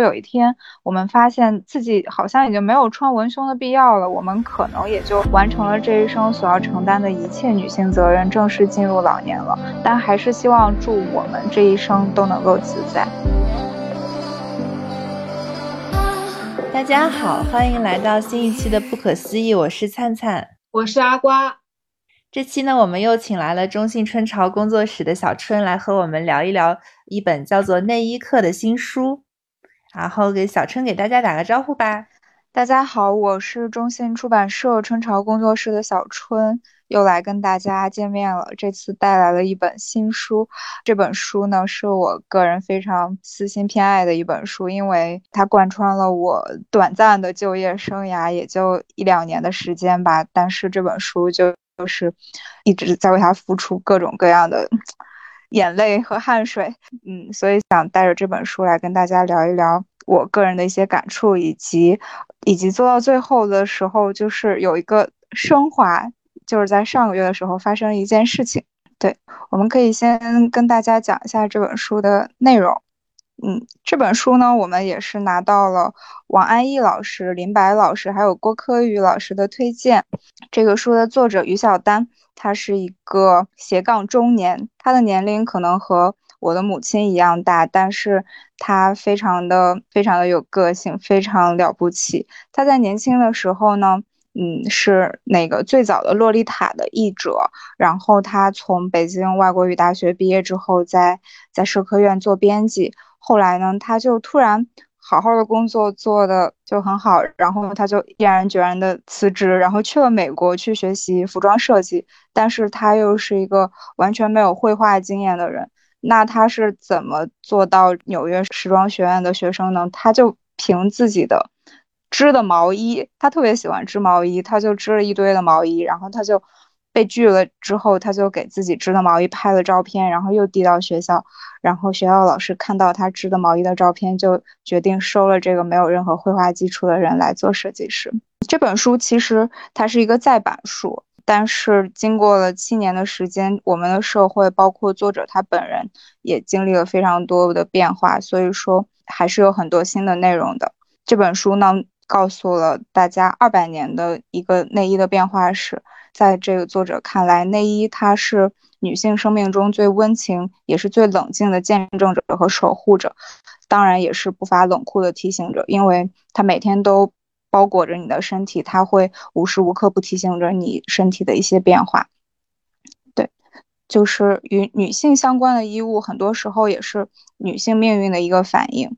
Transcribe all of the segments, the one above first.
有一天我们发现自己好像已经没有穿文胸的必要了，我们可能也就完成了这一生所要承担的一切女性责任，正式进入老年了。但还是希望祝我们这一生都能够自在。大家好，欢迎来到新一期的《不可思议》，我是灿灿，我是阿瓜。这期呢，我们又请来了中信春潮工作室的小春来和我们聊一聊一本叫做《内衣课》的新书。然后给小春给大家打个招呼吧。大家好，我是中信出版社春潮工作室的小春，又来跟大家见面了。这次带来了一本新书，这本书呢是我个人非常私心偏爱的一本书，因为它贯穿了我短暂的就业生涯，也就一两年的时间吧。但是这本书就就是一直在为它付出各种各样的。眼泪和汗水，嗯，所以想带着这本书来跟大家聊一聊我个人的一些感触，以及以及做到最后的时候，就是有一个升华，就是在上个月的时候发生了一件事情。对，我们可以先跟大家讲一下这本书的内容。嗯，这本书呢，我们也是拿到了王安忆老师、林白老师还有郭柯宇老师的推荐。这个书的作者于小丹。他是一个斜杠中年，他的年龄可能和我的母亲一样大，但是他非常的非常的有个性，非常了不起。他在年轻的时候呢，嗯，是那个最早的洛丽塔的译者，然后他从北京外国语大学毕业之后，在在社科院做编辑，后来呢，他就突然。好好的工作做的就很好，然后他就毅然决然的辞职，然后去了美国去学习服装设计。但是他又是一个完全没有绘画经验的人，那他是怎么做到纽约时装学院的学生呢？他就凭自己的织的毛衣，他特别喜欢织毛衣，他就织了一堆的毛衣，然后他就。被拒了之后，他就给自己织的毛衣拍了照片，然后又递到学校，然后学校老师看到他织的毛衣的照片，就决定收了这个没有任何绘画基础的人来做设计师。这本书其实它是一个再版书，但是经过了七年的时间，我们的社会包括作者他本人也经历了非常多的变化，所以说还是有很多新的内容的。这本书呢，告诉了大家二百年的一个内衣的变化史。在这个作者看来，内衣它是女性生命中最温情，也是最冷静的见证者和守护者，当然也是不乏冷酷的提醒者，因为它每天都包裹着你的身体，它会无时无刻不提醒着你身体的一些变化。对，就是与女性相关的衣物，很多时候也是女性命运的一个反应。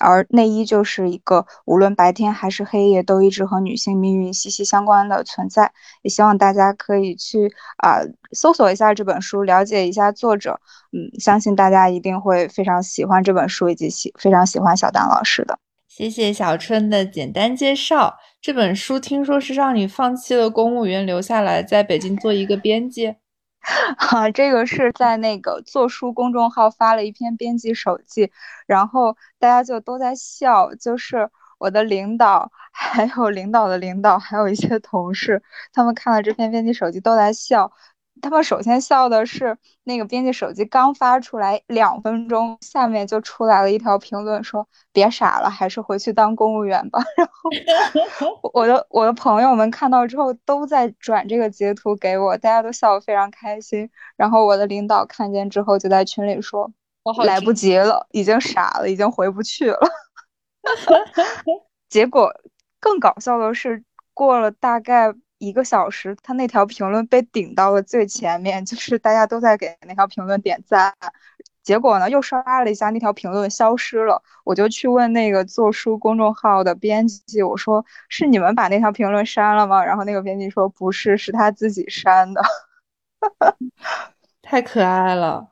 而内衣就是一个无论白天还是黑夜都一直和女性命运息息相关的存在，也希望大家可以去啊搜索一下这本书，了解一下作者。嗯，相信大家一定会非常喜欢这本书，以及喜非常喜欢小丹老师的。谢谢小春的简单介绍。这本书听说是让你放弃了公务员，留下来在北京做一个编辑。哈，这个是在那个做书公众号发了一篇编辑手记，然后大家就都在笑，就是我的领导，还有领导的领导，还有一些同事，他们看了这篇编辑手记都在笑。他们首先笑的是那个编辑手机刚发出来两分钟，下面就出来了一条评论说：“别傻了，还是回去当公务员吧。”然后 我的我的朋友们看到之后都在转这个截图给我，大家都笑得非常开心。然后我的领导看见之后就在群里说：“来不及了，已经傻了，已经回不去了。”结果更搞笑的是，过了大概。一个小时，他那条评论被顶到了最前面，就是大家都在给那条评论点赞。结果呢，又刷了一下，那条评论消失了。我就去问那个做书公众号的编辑，我说：“是你们把那条评论删了吗？”然后那个编辑说：“不是，是他自己删的。”太可爱了。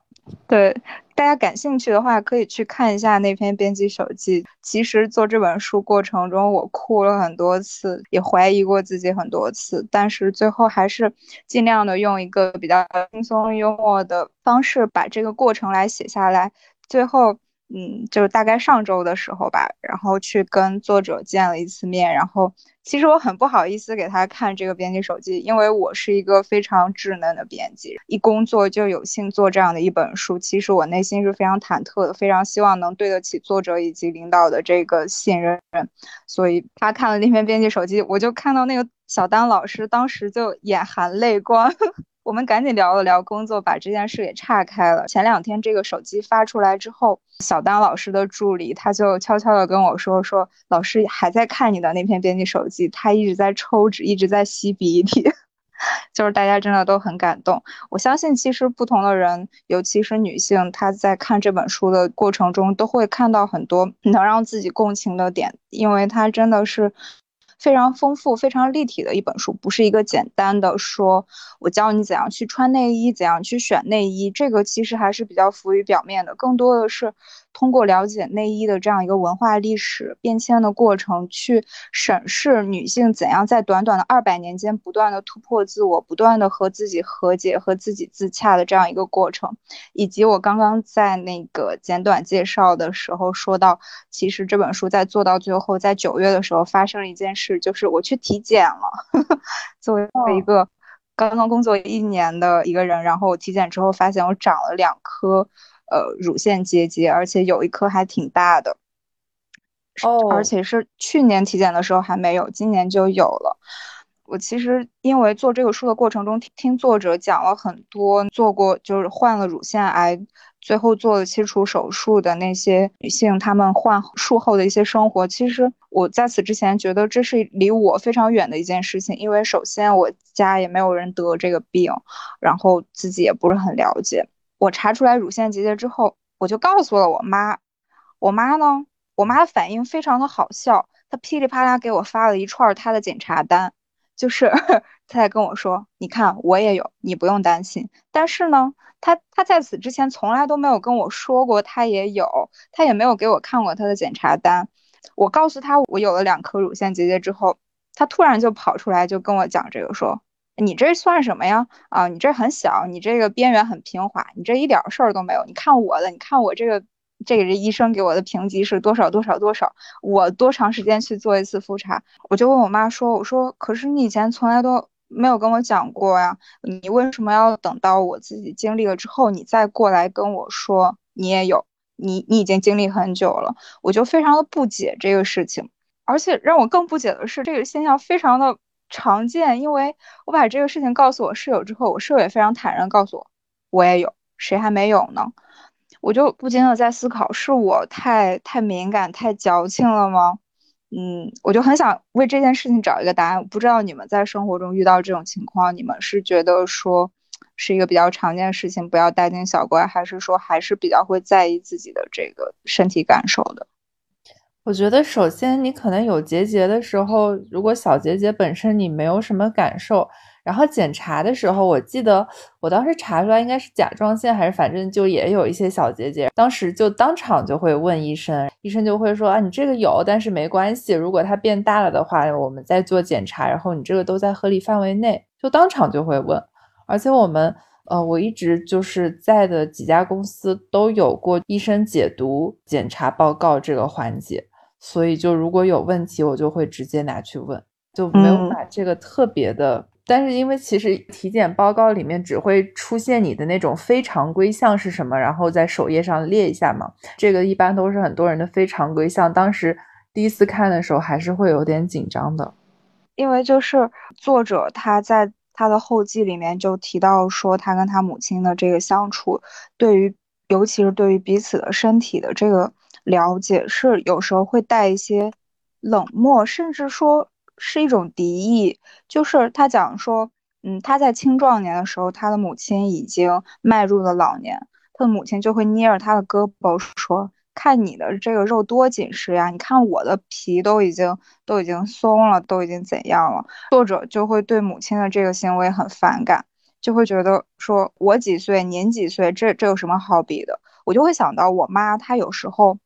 对。大家感兴趣的话，可以去看一下那篇编辑手记。其实做这本书过程中，我哭了很多次，也怀疑过自己很多次，但是最后还是尽量的用一个比较轻松幽默的方式把这个过程来写下来。最后，嗯，就是大概上周的时候吧，然后去跟作者见了一次面，然后其实我很不好意思给他看这个编辑手机，因为我是一个非常稚嫩的编辑，一工作就有幸做这样的一本书，其实我内心是非常忐忑的，非常希望能对得起作者以及领导的这个信任，所以他看了那篇编辑手机，我就看到那个小丹老师当时就眼含泪光。我们赶紧聊了聊工作，把这件事给岔开了。前两天这个手机发出来之后，小丹老师的助理他就悄悄的跟我说：“说老师还在看你的那篇编辑手机，他一直在抽纸，一直在吸鼻涕。”就是大家真的都很感动。我相信，其实不同的人，尤其是女性，她在看这本书的过程中，都会看到很多能让自己共情的点，因为它真的是。非常丰富、非常立体的一本书，不是一个简单的说，我教你怎样去穿内衣，怎样去选内衣，这个其实还是比较浮于表面的，更多的是。通过了解内衣的这样一个文化历史变迁的过程，去审视女性怎样在短短的二百年间不断的突破自我，不断的和自己和解、和自己自洽的这样一个过程，以及我刚刚在那个简短介绍的时候说到，其实这本书在做到最后，在九月的时候发生了一件事，就是我去体检了。作为一个刚刚工作一年的一个人，然后我体检之后发现我长了两颗。呃，乳腺结节，而且有一颗还挺大的，哦，而且是去年体检的时候还没有，今年就有了。我其实因为做这个书的过程中，听作者讲了很多做过就是患了乳腺癌，最后做了切除手术的那些女性，她们患术后的一些生活。其实我在此之前觉得这是离我非常远的一件事情，因为首先我家也没有人得这个病，然后自己也不是很了解。我查出来乳腺结节之后，我就告诉了我妈。我妈呢，我妈反应非常的好笑，她噼里啪啦给我发了一串她的检查单，就是 她在跟我说：“你看，我也有，你不用担心。”但是呢，她她在此之前从来都没有跟我说过她也有，她也没有给我看过她的检查单。我告诉她我有了两颗乳腺结节之后，她突然就跑出来就跟我讲这个说。你这算什么呀？啊，你这很小，你这个边缘很平滑，你这一点事儿都没有。你看我的，你看我这个，这个医生给我的评级是多少多少多少？我多长时间去做一次复查？我就问我妈说，我说，可是你以前从来都没有跟我讲过呀，你为什么要等到我自己经历了之后，你再过来跟我说你也有？你你已经经历很久了，我就非常的不解这个事情，而且让我更不解的是，这个现象非常的。常见，因为我把这个事情告诉我室友之后，我室友也非常坦然告诉我，我也有，谁还没有呢？我就不禁的在思考，是我太太敏感、太矫情了吗？嗯，我就很想为这件事情找一个答案。不知道你们在生活中遇到这种情况，你们是觉得说是一个比较常见的事情，不要大惊小怪，还是说还是比较会在意自己的这个身体感受的？我觉得，首先你可能有结节的时候，如果小结节本身你没有什么感受，然后检查的时候，我记得我当时查出来应该是甲状腺，还是反正就也有一些小结节，当时就当场就会问医生，医生就会说啊，你这个有，但是没关系，如果它变大了的话，我们再做检查，然后你这个都在合理范围内，就当场就会问，而且我们。呃，我一直就是在的几家公司都有过医生解读检查报告这个环节，所以就如果有问题，我就会直接拿去问，就没有把这个特别的。但是因为其实体检报告里面只会出现你的那种非常规项是什么，然后在首页上列一下嘛，这个一般都是很多人的非常规项。当时第一次看的时候还是会有点紧张的，因为就是作者他在。他的后记里面就提到说，他跟他母亲的这个相处，对于尤其是对于彼此的身体的这个了解，是有时候会带一些冷漠，甚至说是一种敌意。就是他讲说，嗯，他在青壮年的时候，他的母亲已经迈入了老年，他的母亲就会捏着他的胳膊说。看你的这个肉多紧实呀！你看我的皮都已经都已经松了，都已经怎样了？作者就会对母亲的这个行为很反感，就会觉得说我几岁，您几岁，这这有什么好比的？我就会想到我妈，她有时候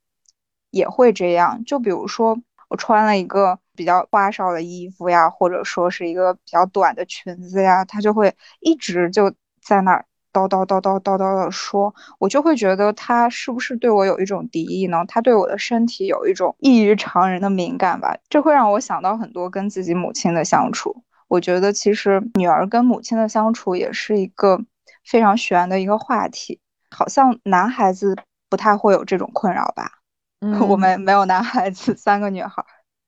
也会这样。就比如说我穿了一个比较花哨的衣服呀，或者说是一个比较短的裙子呀，她就会一直就在那儿叨叨叨叨叨叨的说，我就会觉得他是不是对我有一种敌意呢？他对我的身体有一种异于常人的敏感吧？这会让我想到很多跟自己母亲的相处。我觉得其实女儿跟母亲的相处也是一个非常悬的一个话题。好像男孩子不太会有这种困扰吧？我们没有男孩子，三个女孩。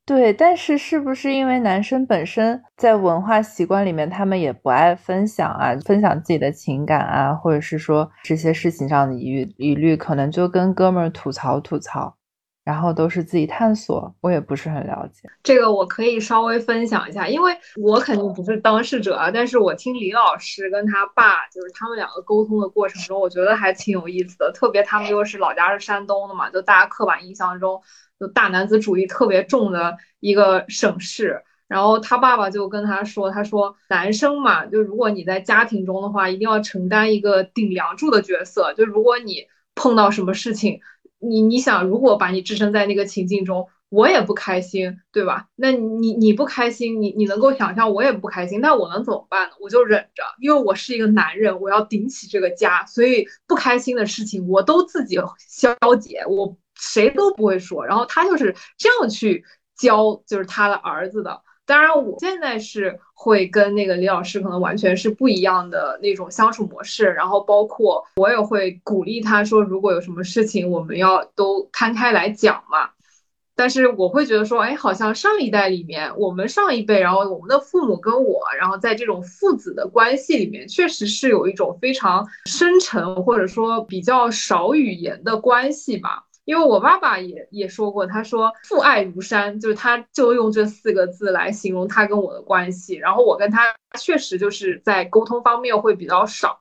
对，但是是不是因为男生本身在文化习惯里面，他们也不爱分享啊，分享自己的情感啊，或者是说这些事情上的疑疑虑，可能就跟哥们儿吐槽吐槽。然后都是自己探索，我也不是很了解这个，我可以稍微分享一下，因为我肯定不是当事者啊，但是我听李老师跟他爸，就是他们两个沟通的过程中，我觉得还挺有意思的。特别他们又是老家是山东的嘛，就大家刻板印象中就大男子主义特别重的一个省市。然后他爸爸就跟他说，他说男生嘛，就如果你在家庭中的话，一定要承担一个顶梁柱的角色，就如果你碰到什么事情。你你想，如果把你置身在那个情境中，我也不开心，对吧？那你你不开心，你你能够想象我也不开心，那我能怎么办呢？我就忍着，因为我是一个男人，我要顶起这个家，所以不开心的事情我都自己消解，我谁都不会说。然后他就是这样去教，就是他的儿子的。当然，我现在是会跟那个李老师可能完全是不一样的那种相处模式，然后包括我也会鼓励他说，如果有什么事情，我们要都摊开来讲嘛。但是我会觉得说，哎，好像上一代里面，我们上一辈，然后我们的父母跟我，然后在这种父子的关系里面，确实是有一种非常深沉或者说比较少语言的关系吧。因为我爸爸也也说过，他说父爱如山，就是他就用这四个字来形容他跟我的关系。然后我跟他确实就是在沟通方面会比较少，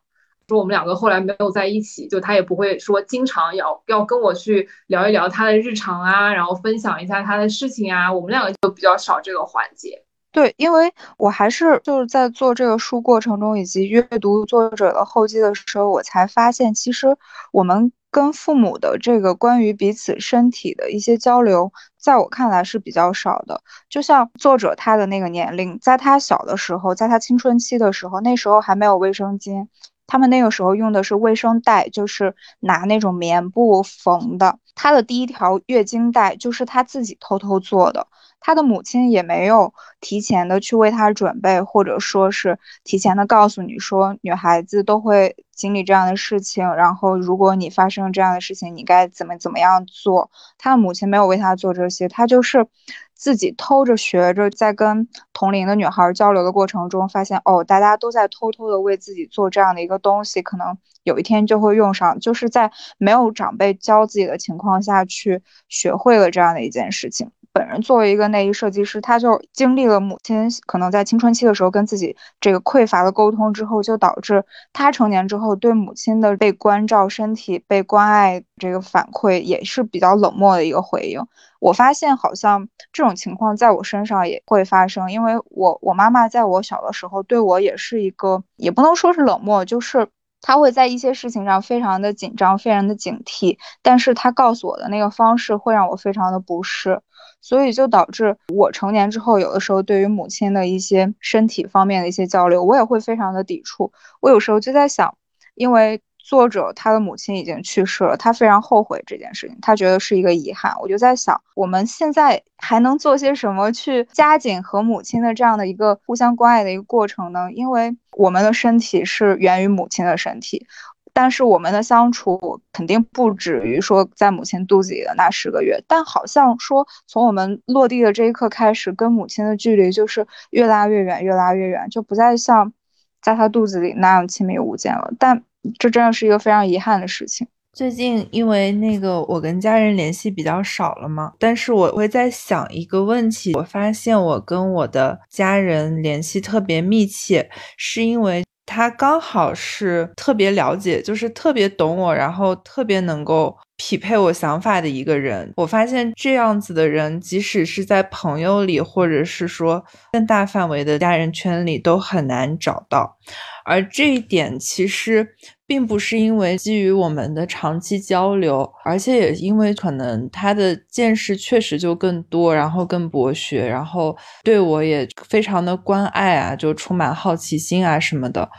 说我们两个后来没有在一起，就他也不会说经常要要跟我去聊一聊他的日常啊，然后分享一下他的事情啊，我们两个就比较少这个环节。对，因为我还是就是在做这个书过程中，以及阅读作者的后记的时候，我才发现其实我们。跟父母的这个关于彼此身体的一些交流，在我看来是比较少的。就像作者他的那个年龄，在他小的时候，在他青春期的时候，那时候还没有卫生巾，他们那个时候用的是卫生带，就是拿那种棉布缝的。他的第一条月经带就是他自己偷偷做的。他的母亲也没有提前的去为他准备，或者说是提前的告诉你说，女孩子都会经历这样的事情，然后如果你发生这样的事情，你该怎么怎么样做。他的母亲没有为他做这些，他就是自己偷着学着，在跟同龄的女孩交流的过程中，发现哦，大家都在偷偷的为自己做这样的一个东西，可能有一天就会用上，就是在没有长辈教自己的情况下去学会了这样的一件事情。本人作为一个内衣设计师，他就经历了母亲可能在青春期的时候跟自己这个匮乏的沟通之后，就导致他成年之后对母亲的被关照身体、被关爱这个反馈也是比较冷漠的一个回应。我发现好像这种情况在我身上也会发生，因为我我妈妈在我小的时候对我也是一个，也不能说是冷漠，就是他会在一些事情上非常的紧张、非常的警惕，但是他告诉我的那个方式会让我非常的不适。所以就导致我成年之后，有的时候对于母亲的一些身体方面的一些交流，我也会非常的抵触。我有时候就在想，因为作者他的母亲已经去世了，他非常后悔这件事情，他觉得是一个遗憾。我就在想，我们现在还能做些什么去加紧和母亲的这样的一个互相关爱的一个过程呢？因为我们的身体是源于母亲的身体。但是我们的相处肯定不止于说在母亲肚子里的那十个月，但好像说从我们落地的这一刻开始，跟母亲的距离就是越拉越远，越拉越远，就不再像在她肚子里那样亲密无间了。但这真的是一个非常遗憾的事情。最近因为那个我跟家人联系比较少了嘛，但是我会在想一个问题，我发现我跟我的家人联系特别密切，是因为。他刚好是特别了解，就是特别懂我，然后特别能够匹配我想法的一个人。我发现这样子的人，即使是在朋友里，或者是说更大范围的家人圈里，都很难找到。而这一点其实并不是因为基于我们的长期交流，而且也因为可能他的见识确实就更多，然后更博学，然后对我也非常的关爱啊，就充满好奇心啊什么的。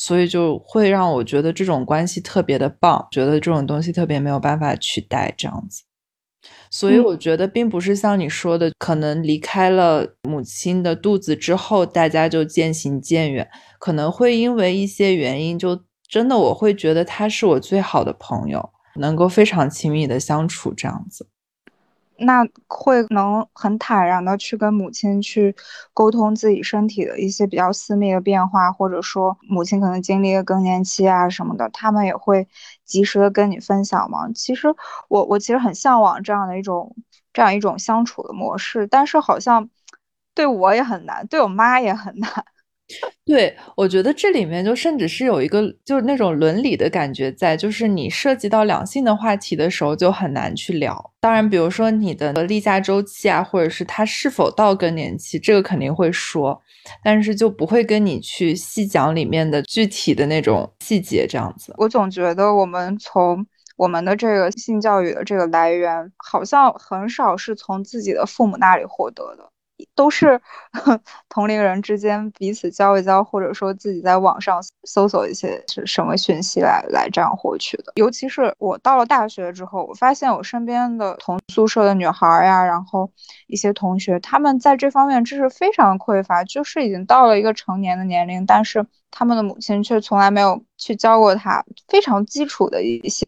所以就会让我觉得这种关系特别的棒，觉得这种东西特别没有办法取代这样子。所以我觉得并不是像你说的，可能离开了母亲的肚子之后，大家就渐行渐远，可能会因为一些原因，就真的我会觉得他是我最好的朋友，能够非常亲密的相处这样子。那会能很坦然的去跟母亲去沟通自己身体的一些比较私密的变化，或者说母亲可能经历了更年期啊什么的，他们也会及时的跟你分享吗？其实我我其实很向往这样的一种这样一种相处的模式，但是好像对我也很难，对我妈也很难。对，我觉得这里面就甚至是有一个就是那种伦理的感觉在，就是你涉及到两性的话题的时候就很难去聊。当然，比如说你的例假周期啊，或者是他是否到更年期，这个肯定会说，但是就不会跟你去细讲里面的具体的那种细节这样子。我总觉得我们从我们的这个性教育的这个来源，好像很少是从自己的父母那里获得的。都是 同龄人之间彼此交一交，或者说自己在网上搜索一些是什么讯息来来这样获取的。尤其是我到了大学之后，我发现我身边的同宿舍的女孩呀，然后一些同学，他们在这方面知识非常匮乏，就是已经到了一个成年的年龄，但是他们的母亲却从来没有去教过他非常基础的一些。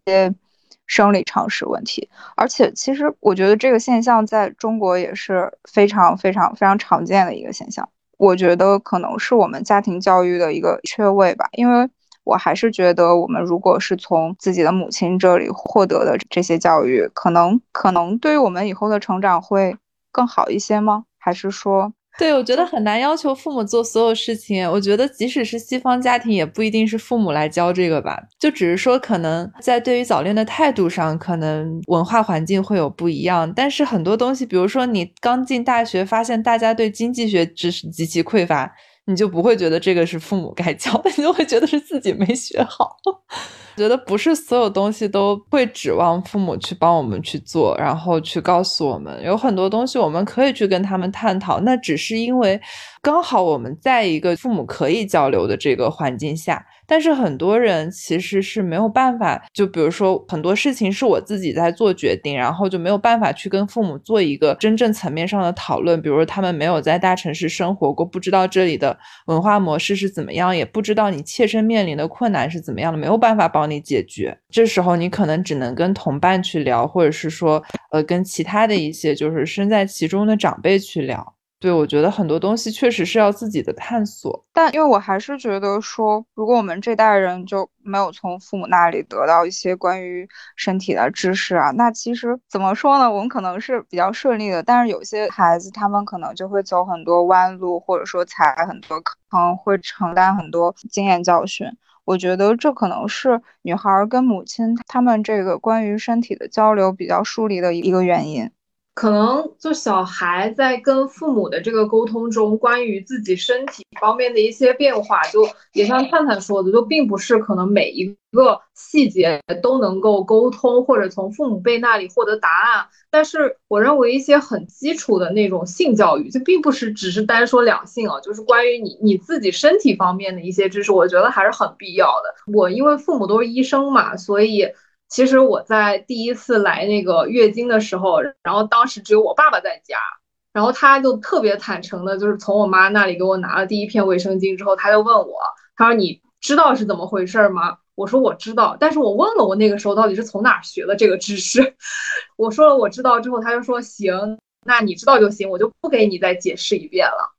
生理常识问题，而且其实我觉得这个现象在中国也是非常非常非常常见的一个现象。我觉得可能是我们家庭教育的一个缺位吧，因为我还是觉得我们如果是从自己的母亲这里获得的这些教育，可能可能对于我们以后的成长会更好一些吗？还是说？对，我觉得很难要求父母做所有事情。我觉得即使是西方家庭，也不一定是父母来教这个吧。就只是说，可能在对于早恋的态度上，可能文化环境会有不一样。但是很多东西，比如说你刚进大学，发现大家对经济学知识极其匮乏，你就不会觉得这个是父母该教的，你就会觉得是自己没学好。觉得不是所有东西都会指望父母去帮我们去做，然后去告诉我们，有很多东西我们可以去跟他们探讨，那只是因为刚好我们在一个父母可以交流的这个环境下。但是很多人其实是没有办法，就比如说很多事情是我自己在做决定，然后就没有办法去跟父母做一个真正层面上的讨论。比如他们没有在大城市生活过，不知道这里的文化模式是怎么样，也不知道你切身面临的困难是怎么样的，没有办法帮你解决。这时候你可能只能跟同伴去聊，或者是说，呃，跟其他的一些就是身在其中的长辈去聊。对，我觉得很多东西确实是要自己的探索，但因为我还是觉得说，如果我们这代人就没有从父母那里得到一些关于身体的知识啊，那其实怎么说呢？我们可能是比较顺利的，但是有些孩子他们可能就会走很多弯路，或者说踩很多坑，会承担很多经验教训。我觉得这可能是女孩跟母亲他们这个关于身体的交流比较疏离的一个原因。可能就小孩在跟父母的这个沟通中，关于自己身体方面的一些变化，就也像探探说的，就并不是可能每一个细节都能够沟通，或者从父母辈那里获得答案。但是我认为一些很基础的那种性教育，就并不是只是单说两性啊，就是关于你你自己身体方面的一些知识，我觉得还是很必要的。我因为父母都是医生嘛，所以。其实我在第一次来那个月经的时候，然后当时只有我爸爸在家，然后他就特别坦诚的，就是从我妈那里给我拿了第一片卫生巾之后，他就问我，他说你知道是怎么回事吗？我说我知道，但是我问了我那个时候到底是从哪学的这个知识，我说了我知道之后，他就说行，那你知道就行，我就不给你再解释一遍了。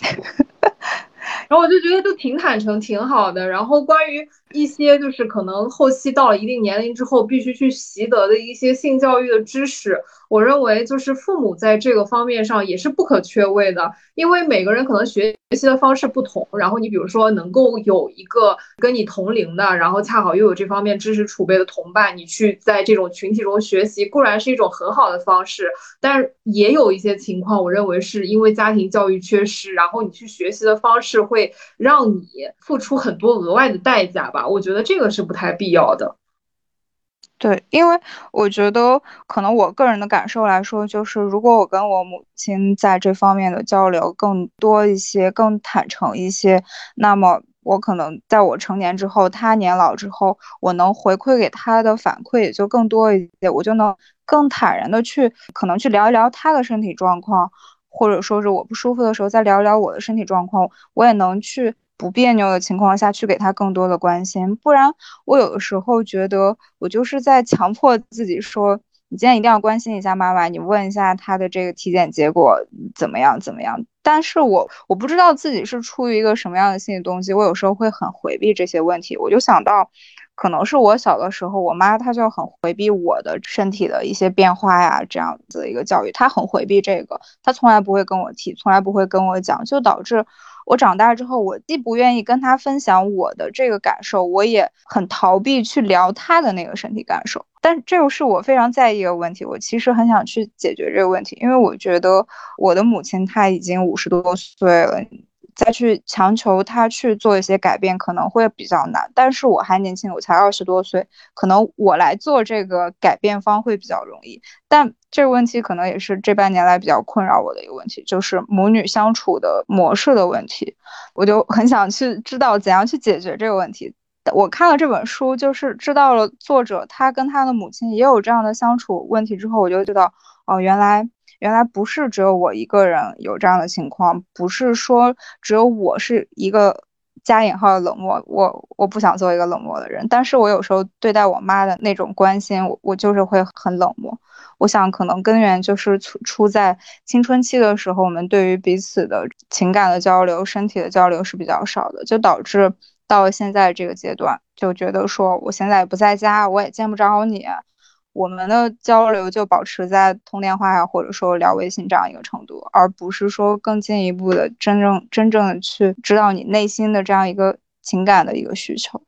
然后我就觉得就挺坦诚，挺好的。然后关于一些就是可能后期到了一定年龄之后必须去习得的一些性教育的知识。我认为就是父母在这个方面上也是不可缺位的，因为每个人可能学习的方式不同。然后你比如说能够有一个跟你同龄的，然后恰好又有这方面知识储备的同伴，你去在这种群体中学习，固然是一种很好的方式，但也有一些情况，我认为是因为家庭教育缺失，然后你去学习的方式会让你付出很多额外的代价吧。我觉得这个是不太必要的。对，因为我觉得可能我个人的感受来说，就是如果我跟我母亲在这方面的交流更多一些、更坦诚一些，那么我可能在我成年之后，他年老之后，我能回馈给他的反馈也就更多一些，我就能更坦然的去可能去聊一聊他的身体状况，或者说是我不舒服的时候再聊一聊我的身体状况，我也能去不别扭的情况下去给他更多的关心，不然我有的时候觉得我就是在强迫自己说。你今天一定要关心一下妈妈，你问一下她的这个体检结果怎么样怎么样？但是我我不知道自己是出于一个什么样的心理动机，我有时候会很回避这些问题。我就想到，可能是我小的时候，我妈她就很回避我的身体的一些变化呀，这样子的一个教育，她很回避这个，她从来不会跟我提，从来不会跟我讲，就导致。我长大之后，我既不愿意跟他分享我的这个感受，我也很逃避去聊他的那个身体感受。但这又是我非常在意的问题，我其实很想去解决这个问题，因为我觉得我的母亲她已经五十多岁了。再去强求他去做一些改变可能会比较难，但是我还年轻，我才二十多岁，可能我来做这个改变方会比较容易。但这个问题可能也是这半年来比较困扰我的一个问题，就是母女相处的模式的问题。我就很想去知道怎样去解决这个问题。我看了这本书，就是知道了作者他跟他的母亲也有这样的相处问题之后，我就知道哦，原来。原来不是只有我一个人有这样的情况，不是说只有我是一个加引号的冷漠，我我不想做一个冷漠的人，但是我有时候对待我妈的那种关心，我我就是会很冷漠。我想可能根源就是出出在青春期的时候，我们对于彼此的情感的交流、身体的交流是比较少的，就导致到现在这个阶段，就觉得说我现在也不在家，我也见不着你。我们的交流就保持在通电话呀，或者说聊微信这样一个程度，而不是说更进一步的真正真正的去知道你内心的这样一个情感的一个需求。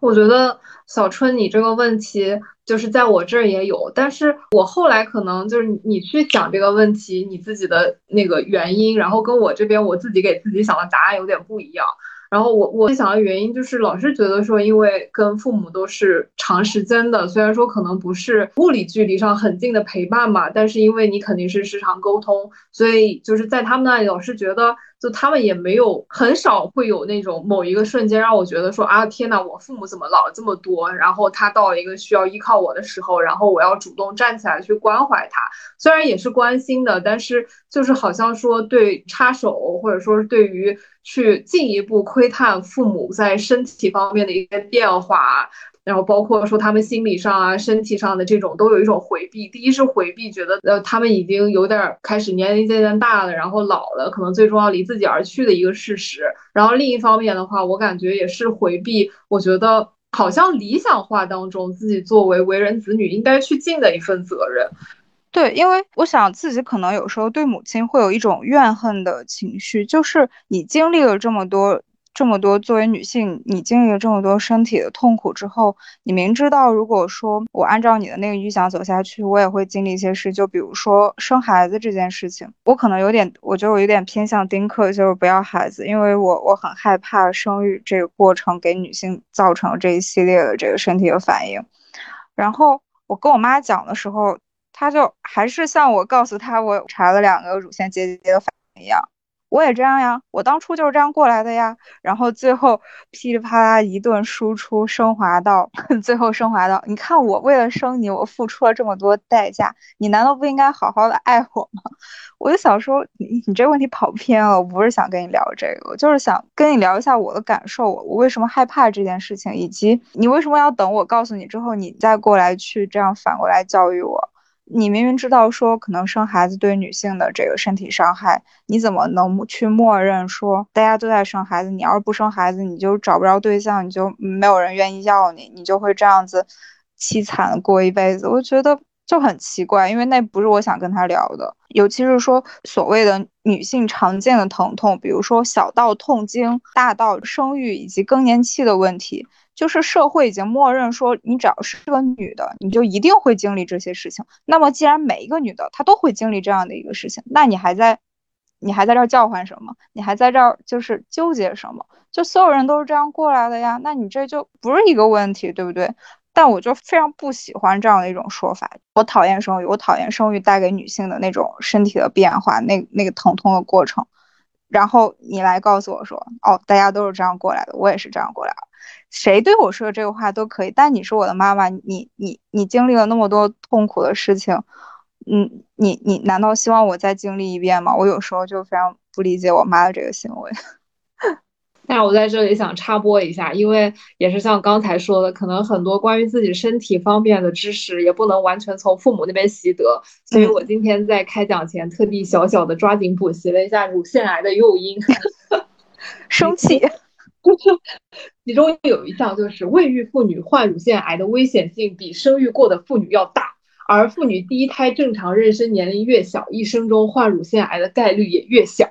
我觉得小春，你这个问题就是在我这儿也有，但是我后来可能就是你去讲这个问题，你自己的那个原因，然后跟我这边我自己给自己想的答案有点不一样。然后我我想的原因就是老是觉得说，因为跟父母都是长时间的，虽然说可能不是物理距离上很近的陪伴嘛，但是因为你肯定是时常沟通，所以就是在他们那里老是觉得。就他们也没有很少会有那种某一个瞬间让我觉得说啊天呐，我父母怎么老了这么多？然后他到了一个需要依靠我的时候，然后我要主动站起来去关怀他。虽然也是关心的，但是就是好像说对插手，或者说是对于去进一步窥探父母在身体方面的一些变化。然后包括说他们心理上啊、身体上的这种都有一种回避。第一是回避，觉得呃他们已经有点开始年龄渐渐大了，然后老了，可能最终要离自己而去的一个事实。然后另一方面的话，我感觉也是回避。我觉得好像理想化当中自己作为为人子女应该去尽的一份责任。对，因为我想自己可能有时候对母亲会有一种怨恨的情绪，就是你经历了这么多。这么多，作为女性，你经历了这么多身体的痛苦之后，你明知道，如果说我按照你的那个预想走下去，我也会经历一些事。就比如说生孩子这件事情，我可能有点，我觉得我有点偏向丁克，就是不要孩子，因为我我很害怕生育这个过程给女性造成这一系列的这个身体的反应。然后我跟我妈讲的时候，他就还是像我告诉他我查了两个乳腺结节的反应一样。我也这样呀，我当初就是这样过来的呀。然后最后噼里啪啦一顿输出，升华到 最后升华到，你看我为了生你，我付出了这么多代价，你难道不应该好好的爱我吗？我就想说，你你这问题跑偏了，我不是想跟你聊这个，我就是想跟你聊一下我的感受，我为什么害怕这件事情，以及你为什么要等我告诉你之后，你再过来去这样反过来教育我。你明明知道说可能生孩子对女性的这个身体伤害，你怎么能去默认说大家都在生孩子？你要是不生孩子，你就找不着对象，你就没有人愿意要你，你就会这样子凄惨的过一辈子。我觉得就很奇怪，因为那不是我想跟他聊的。尤其是说所谓的女性常见的疼痛，比如说小到痛经，大到生育以及更年期的问题。就是社会已经默认说，你只要是个女的，你就一定会经历这些事情。那么，既然每一个女的她都会经历这样的一个事情，那你还在，你还在这儿叫唤什么？你还在这儿就是纠结什么？就所有人都是这样过来的呀，那你这就不是一个问题，对不对？但我就非常不喜欢这样的一种说法。我讨厌生育，我讨厌生育带给女性的那种身体的变化，那那个疼痛的过程。然后你来告诉我说，哦，大家都是这样过来的，我也是这样过来的。谁对我说这个话都可以，但你是我的妈妈，你你你经历了那么多痛苦的事情，嗯，你你难道希望我再经历一遍吗？我有时候就非常不理解我妈的这个行为。那我在这里想插播一下，因为也是像刚才说的，可能很多关于自己身体方面的知识也不能完全从父母那边习得，所以我今天在开讲前特地小小的抓紧补习了一下乳腺癌的诱因，生气。其中有一项就是未育妇女患乳腺癌的危险性比生育过的妇女要大，而妇女第一胎正常妊娠年龄越小，一生中患乳腺癌的概率也越小。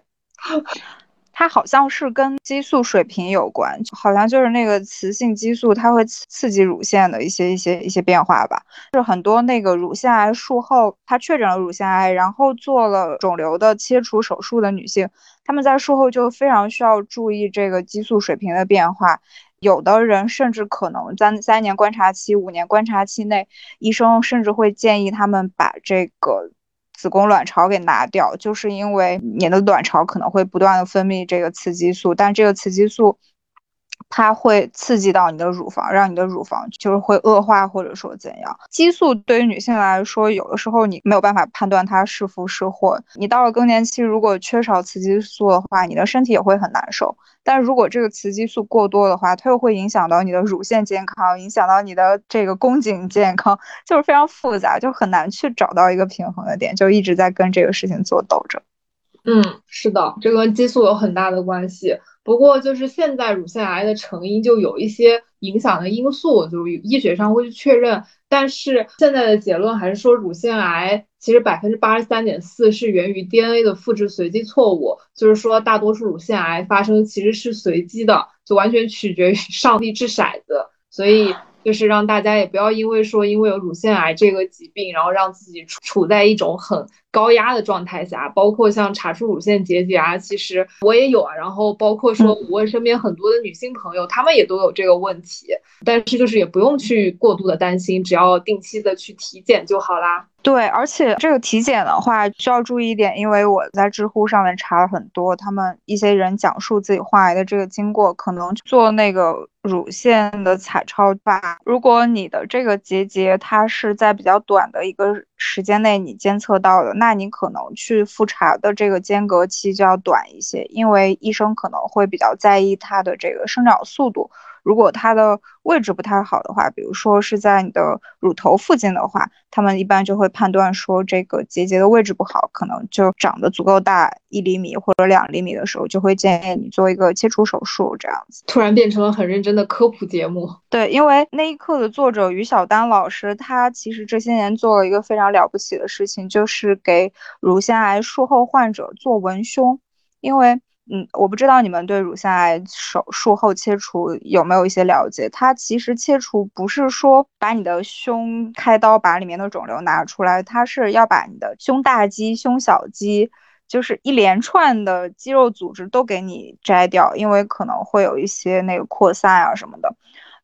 它好像是跟激素水平有关，好像就是那个雌性激素，它会刺激乳腺的一些一些一些变化吧。是很多那个乳腺癌术后，她确诊了乳腺癌，然后做了肿瘤的切除手术的女性，他们在术后就非常需要注意这个激素水平的变化。有的人甚至可能在三年观察期、五年观察期内，医生甚至会建议他们把这个。子宫卵巢给拿掉，就是因为你的卵巢可能会不断的分泌这个雌激素，但这个雌激素。它会刺激到你的乳房，让你的乳房就是会恶化，或者说怎样。激素对于女性来说，有的时候你没有办法判断它是福是祸。你到了更年期，如果缺少雌激素的话，你的身体也会很难受。但如果这个雌激素过多的话，它又会影响到你的乳腺健康，影响到你的这个宫颈健康，就是非常复杂，就很难去找到一个平衡的点，就一直在跟这个事情做斗争。嗯，是的，这跟激素有很大的关系。不过，就是现在乳腺癌的成因就有一些影响的因素，就是医学上会去确认。但是现在的结论还是说，乳腺癌其实百分之八十三点四是源于 DNA 的复制随机错误，就是说大多数乳腺癌发生其实是随机的，就完全取决于 上帝掷骰子。所以。就是让大家也不要因为说因为有乳腺癌这个疾病，然后让自己处处在一种很高压的状态下。包括像查出乳腺结节啊，其实我也有啊。然后包括说我问身边很多的女性朋友，她们也都有这个问题。但是就是也不用去过度的担心，只要定期的去体检就好啦。对，而且这个体检的话需要注意一点，因为我在知乎上面查了很多，他们一些人讲述自己患癌的这个经过，可能做那个乳腺的彩超吧。如果你的这个结节它是在比较短的一个时间内你监测到的，那你可能去复查的这个间隔期就要短一些，因为医生可能会比较在意它的这个生长速度。如果它的位置不太好的话，比如说是在你的乳头附近的话，他们一般就会判断说这个结节的位置不好，可能就长得足够大，一厘米或者两厘米的时候，就会建议你做一个切除手术这样子。突然变成了很认真的科普节目。对，因为那一刻的作者于晓丹老师，他其实这些年做了一个非常了不起的事情，就是给乳腺癌术后患者做文胸，因为。嗯，我不知道你们对乳腺癌手术后切除有没有一些了解？它其实切除不是说把你的胸开刀把里面的肿瘤拿出来，它是要把你的胸大肌、胸小肌，就是一连串的肌肉组织都给你摘掉，因为可能会有一些那个扩散啊什么的。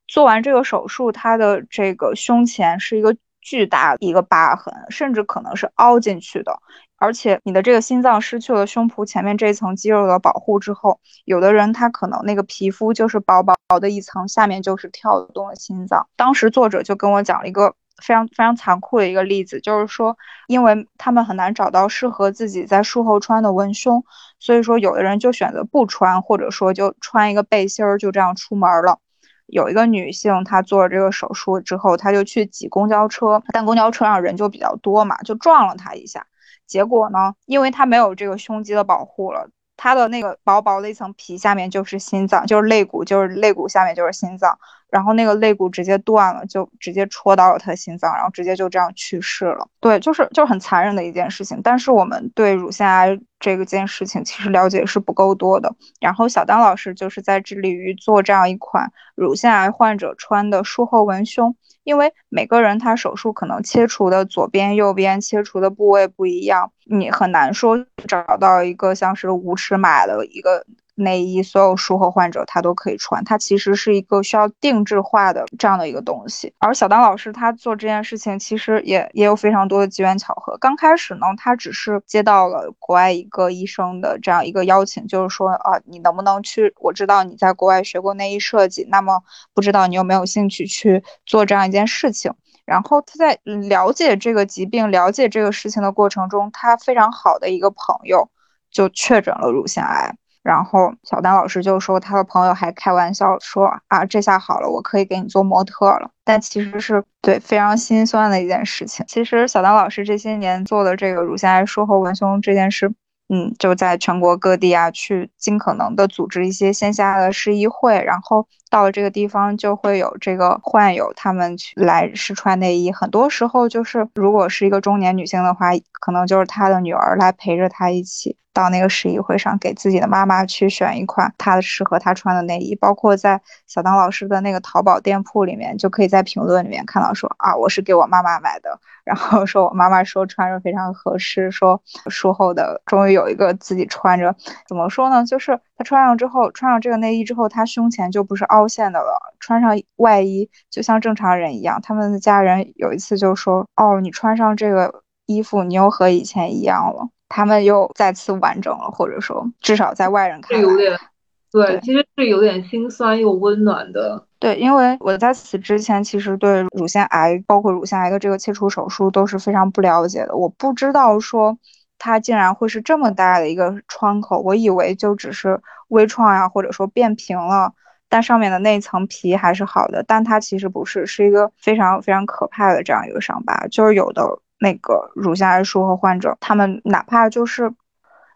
做完这个手术，它的这个胸前是一个巨大的一个疤痕，甚至可能是凹进去的。而且你的这个心脏失去了胸脯前面这一层肌肉的保护之后，有的人他可能那个皮肤就是薄薄的一层，下面就是跳动的心脏。当时作者就跟我讲了一个非常非常残酷的一个例子，就是说，因为他们很难找到适合自己在术后穿的文胸，所以说有的人就选择不穿，或者说就穿一个背心儿就这样出门了。有一个女性，她做了这个手术之后，她就去挤公交车，但公交车上人就比较多嘛，就撞了她一下。结果呢？因为它没有这个胸肌的保护了，它的那个薄薄的一层皮下面就是心脏，就是肋骨，就是肋骨下面就是心脏。然后那个肋骨直接断了，就直接戳到了他的心脏，然后直接就这样去世了。对，就是就是很残忍的一件事情。但是我们对乳腺癌这个件事情其实了解是不够多的。然后小丹老师就是在致力于做这样一款乳腺癌患者穿的术后文胸，因为每个人他手术可能切除的左边、右边切除的部位不一样，你很难说找到一个像是无尺码的一个。内衣，所有术后患者他都可以穿。它其实是一个需要定制化的这样的一个东西。而小当老师他做这件事情，其实也也有非常多的机缘巧合。刚开始呢，他只是接到了国外一个医生的这样一个邀请，就是说啊，你能不能去？我知道你在国外学过内衣设计，那么不知道你有没有兴趣去做这样一件事情？然后他在了解这个疾病、了解这个事情的过程中，他非常好的一个朋友就确诊了乳腺癌。然后小丹老师就说，他的朋友还开玩笑说啊，这下好了，我可以给你做模特了。但其实是对非常心酸的一件事情。其实小丹老师这些年做的这个乳腺癌术后文胸这件事。嗯，就在全国各地啊，去尽可能的组织一些线下的试衣会，然后到了这个地方就会有这个患有他们去来试穿内衣。很多时候就是，如果是一个中年女性的话，可能就是她的女儿来陪着她一起。到那个试衣会上，给自己的妈妈去选一款她适合她穿的内衣，包括在小当老师的那个淘宝店铺里面，就可以在评论里面看到说啊，我是给我妈妈买的，然后说我妈妈说穿着非常合适，说术后的终于有一个自己穿着，怎么说呢？就是她穿上之后，穿上这个内衣之后，她胸前就不是凹陷的了，穿上外衣就像正常人一样。他们的家人有一次就说，哦，你穿上这个衣服，你又和以前一样了。他们又再次完整了，或者说至少在外人看来，有点对，其实是有点心酸又温暖的。对，因为我在此之前其实对乳腺癌，包括乳腺癌的这个切除手术都是非常不了解的。我不知道说它竟然会是这么大的一个窗口，我以为就只是微创呀，或者说变平了，但上面的那层皮还是好的。但它其实不是，是一个非常非常可怕的这样一个伤疤，就是有的。那个乳腺癌术后患者，他们哪怕就是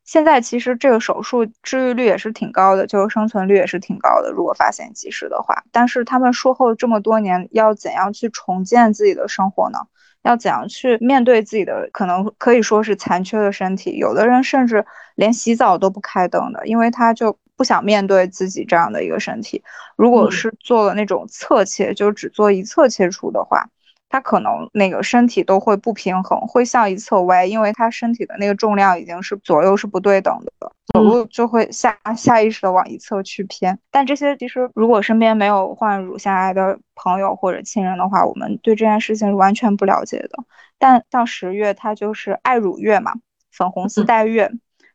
现在，其实这个手术治愈率也是挺高的，就是生存率也是挺高的。如果发现及时的话，但是他们术后这么多年要怎样去重建自己的生活呢？要怎样去面对自己的可能可以说是残缺的身体？有的人甚至连洗澡都不开灯的，因为他就不想面对自己这样的一个身体。如果是做了那种侧切，就只做一侧切除的话。他可能那个身体都会不平衡，会向一侧歪，因为他身体的那个重量已经是左右是不对等的，走路就会下下意识的往一侧去偏。但这些其实如果身边没有患乳腺癌的朋友或者亲人的话，我们对这件事情是完全不了解的。但像十月，它就是爱乳月嘛，粉红丝带月。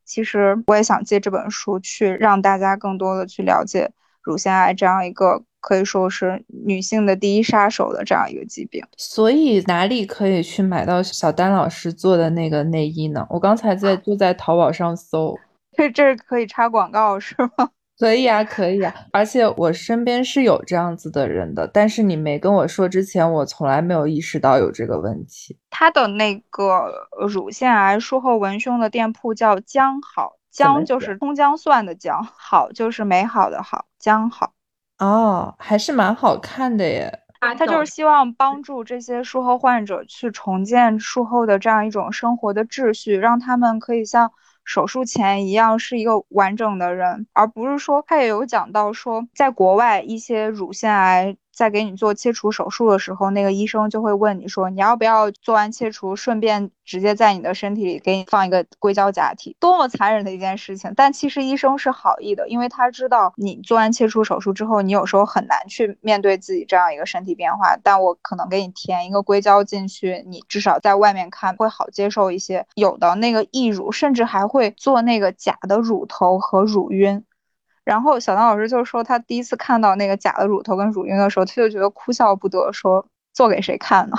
其实我也想借这本书去让大家更多的去了解乳腺癌这样一个。可以说是女性的第一杀手的这样一个疾病，所以哪里可以去买到小丹老师做的那个内衣呢？我刚才在就在淘宝上搜，这这可以插广告是吗？可以啊，可以啊，而且我身边是有这样子的人的，但是你没跟我说之前，我从来没有意识到有这个问题。他的那个乳腺癌术后文胸的店铺叫姜好，姜就是葱姜蒜的姜，好就是美好的好，姜好。哦，还是蛮好看的耶。他就是希望帮助这些术后患者去重建术后的这样一种生活的秩序，让他们可以像手术前一样是一个完整的人，而不是说他也有讲到说，在国外一些乳腺癌。在给你做切除手术的时候，那个医生就会问你说，你要不要做完切除，顺便直接在你的身体里给你放一个硅胶假体？多么残忍的一件事情！但其实医生是好意的，因为他知道你做完切除手术之后，你有时候很难去面对自己这样一个身体变化。但我可能给你填一个硅胶进去，你至少在外面看会好接受一些。有的那个义乳，甚至还会做那个假的乳头和乳晕。然后小唐老师就说，他第一次看到那个假的乳头跟乳晕的时候，他就觉得哭笑不得，说做给谁看呢？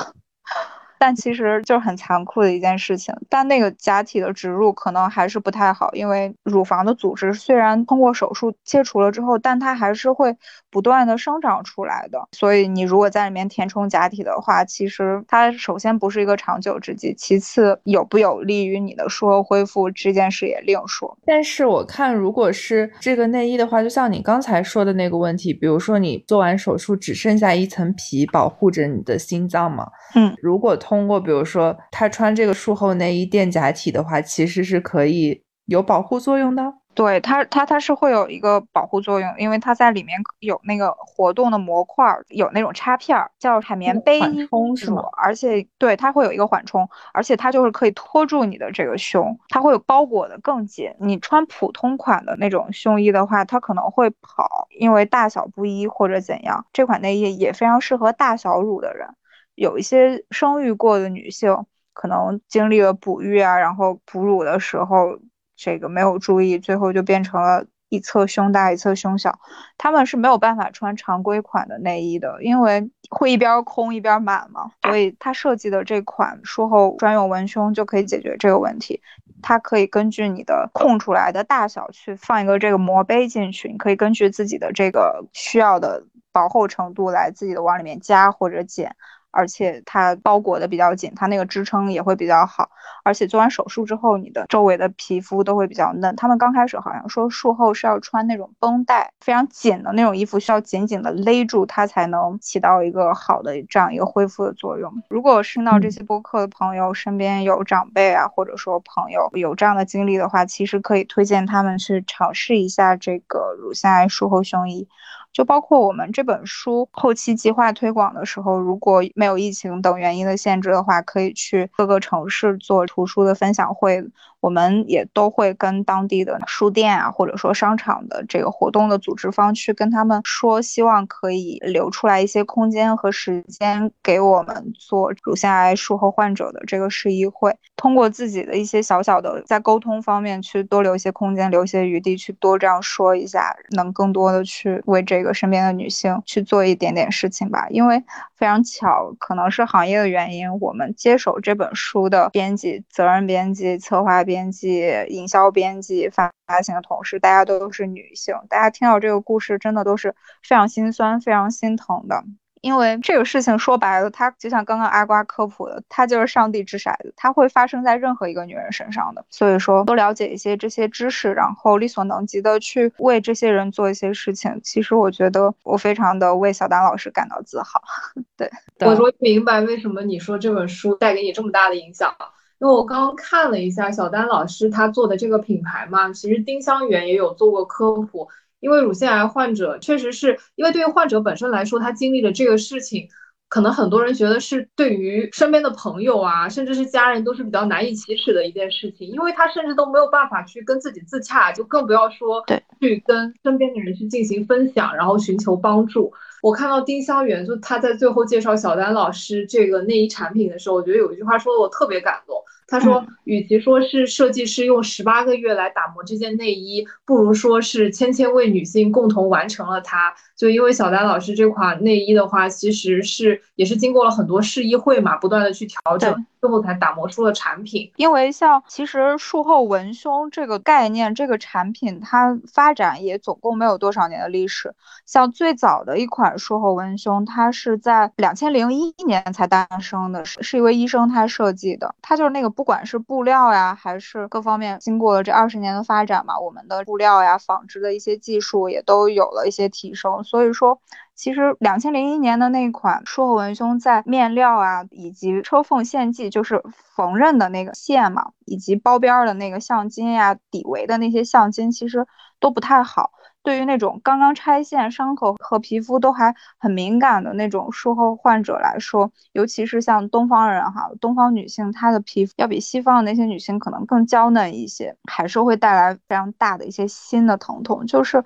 但其实就是很残酷的一件事情，但那个假体的植入可能还是不太好，因为乳房的组织虽然通过手术切除了之后，但它还是会不断的生长出来的。所以你如果在里面填充假体的话，其实它首先不是一个长久之计，其次有不有利于你的术后恢复这件事也另说。但是我看，如果是这个内衣的话，就像你刚才说的那个问题，比如说你做完手术只剩下一层皮保护着你的心脏嘛，嗯，如果通过，比如说他穿这个术后内衣垫假体的话，其实是可以有保护作用的。对它，它它是会有一个保护作用，因为它在里面有那个活动的模块，有那种插片，叫海绵杯缓冲是吗？而且对它会有一个缓冲，而且它就是可以托住你的这个胸，它会有包裹的更紧。你穿普通款的那种胸衣的话，它可能会跑，因为大小不一或者怎样。这款内衣也非常适合大小乳的人，有一些生育过的女性，可能经历了哺育啊，然后哺乳的时候。这个没有注意，最后就变成了一侧胸大一侧胸小，她们是没有办法穿常规款的内衣的，因为会一边空一边满嘛。所以他设计的这款术后专用文胸就可以解决这个问题。它可以根据你的空出来的大小去放一个这个膜杯进去，你可以根据自己的这个需要的薄厚程度来自己的往里面加或者减。而且它包裹的比较紧，它那个支撑也会比较好。而且做完手术之后，你的周围的皮肤都会比较嫩。他们刚开始好像说术后是要穿那种绷带，非常紧的那种衣服，需要紧紧的勒住它，才能起到一个好的这样一个恢复的作用。如果听到这些播客的朋友身边有长辈啊，或者说朋友有这样的经历的话，其实可以推荐他们去尝试一下这个乳腺癌术后胸衣。就包括我们这本书后期计划推广的时候，如果没有疫情等原因的限制的话，可以去各个城市做图书的分享会。我们也都会跟当地的书店啊，或者说商场的这个活动的组织方去跟他们说，希望可以留出来一些空间和时间给我们做乳腺癌术后患者的这个试衣会。通过自己的一些小小的在沟通方面去多留一些空间，留一些余地，去多这样说一下，能更多的去为这个身边的女性去做一点点事情吧。因为非常巧，可能是行业的原因，我们接手这本书的编辑、责任编辑、策划。编辑、营销编辑、发行的同事，大家都是女性。大家听到这个故事，真的都是非常心酸、非常心疼的。因为这个事情说白了，它就像刚刚阿瓜科普的，它就是上帝掷骰子，它会发生在任何一个女人身上的。所以说，多了解一些这些知识，然后力所能及的去为这些人做一些事情。其实我觉得，我非常的为小丹老师感到自豪。对，我终于明白为什么你说这本书带给你这么大的影响了。因为我刚刚看了一下小丹老师他做的这个品牌嘛，其实丁香园也有做过科普。因为乳腺癌患者确实是因为对于患者本身来说，他经历了这个事情，可能很多人觉得是对于身边的朋友啊，甚至是家人都是比较难以启齿的一件事情，因为他甚至都没有办法去跟自己自洽，就更不要说去跟身边的人去进行分享，然后寻求帮助。我看到丁香园就他在最后介绍小丹老师这个内衣产品的时候，我觉得有一句话说的我特别感动。他说，与其说是设计师用十八个月来打磨这件内衣，不如说是千千位女性共同完成了它。就因为小丹老师这款内衣的话，其实是也是经过了很多试衣会嘛，不断的去调整。最后才打磨出了产品，因为像其实术后文胸这个概念，这个产品它发展也总共没有多少年的历史。像最早的一款术后文胸，它是在两千零一年才诞生的，是是一位医生他设计的。他就是那个不管是布料呀，还是各方面，经过了这二十年的发展嘛，我们的布料呀、纺织的一些技术也都有了一些提升，所以说。其实两千零一年的那款术后文胸，在面料啊，以及车缝线迹，就是缝纫的那个线嘛，以及包边的那个橡筋呀，底围的那些橡筋，其实都不太好。对于那种刚刚拆线、伤口和皮肤都还很敏感的那种术后患者来说，尤其是像东方人哈，东方女性，她的皮肤要比西方的那些女性可能更娇嫩一些，还是会带来非常大的一些新的疼痛，就是。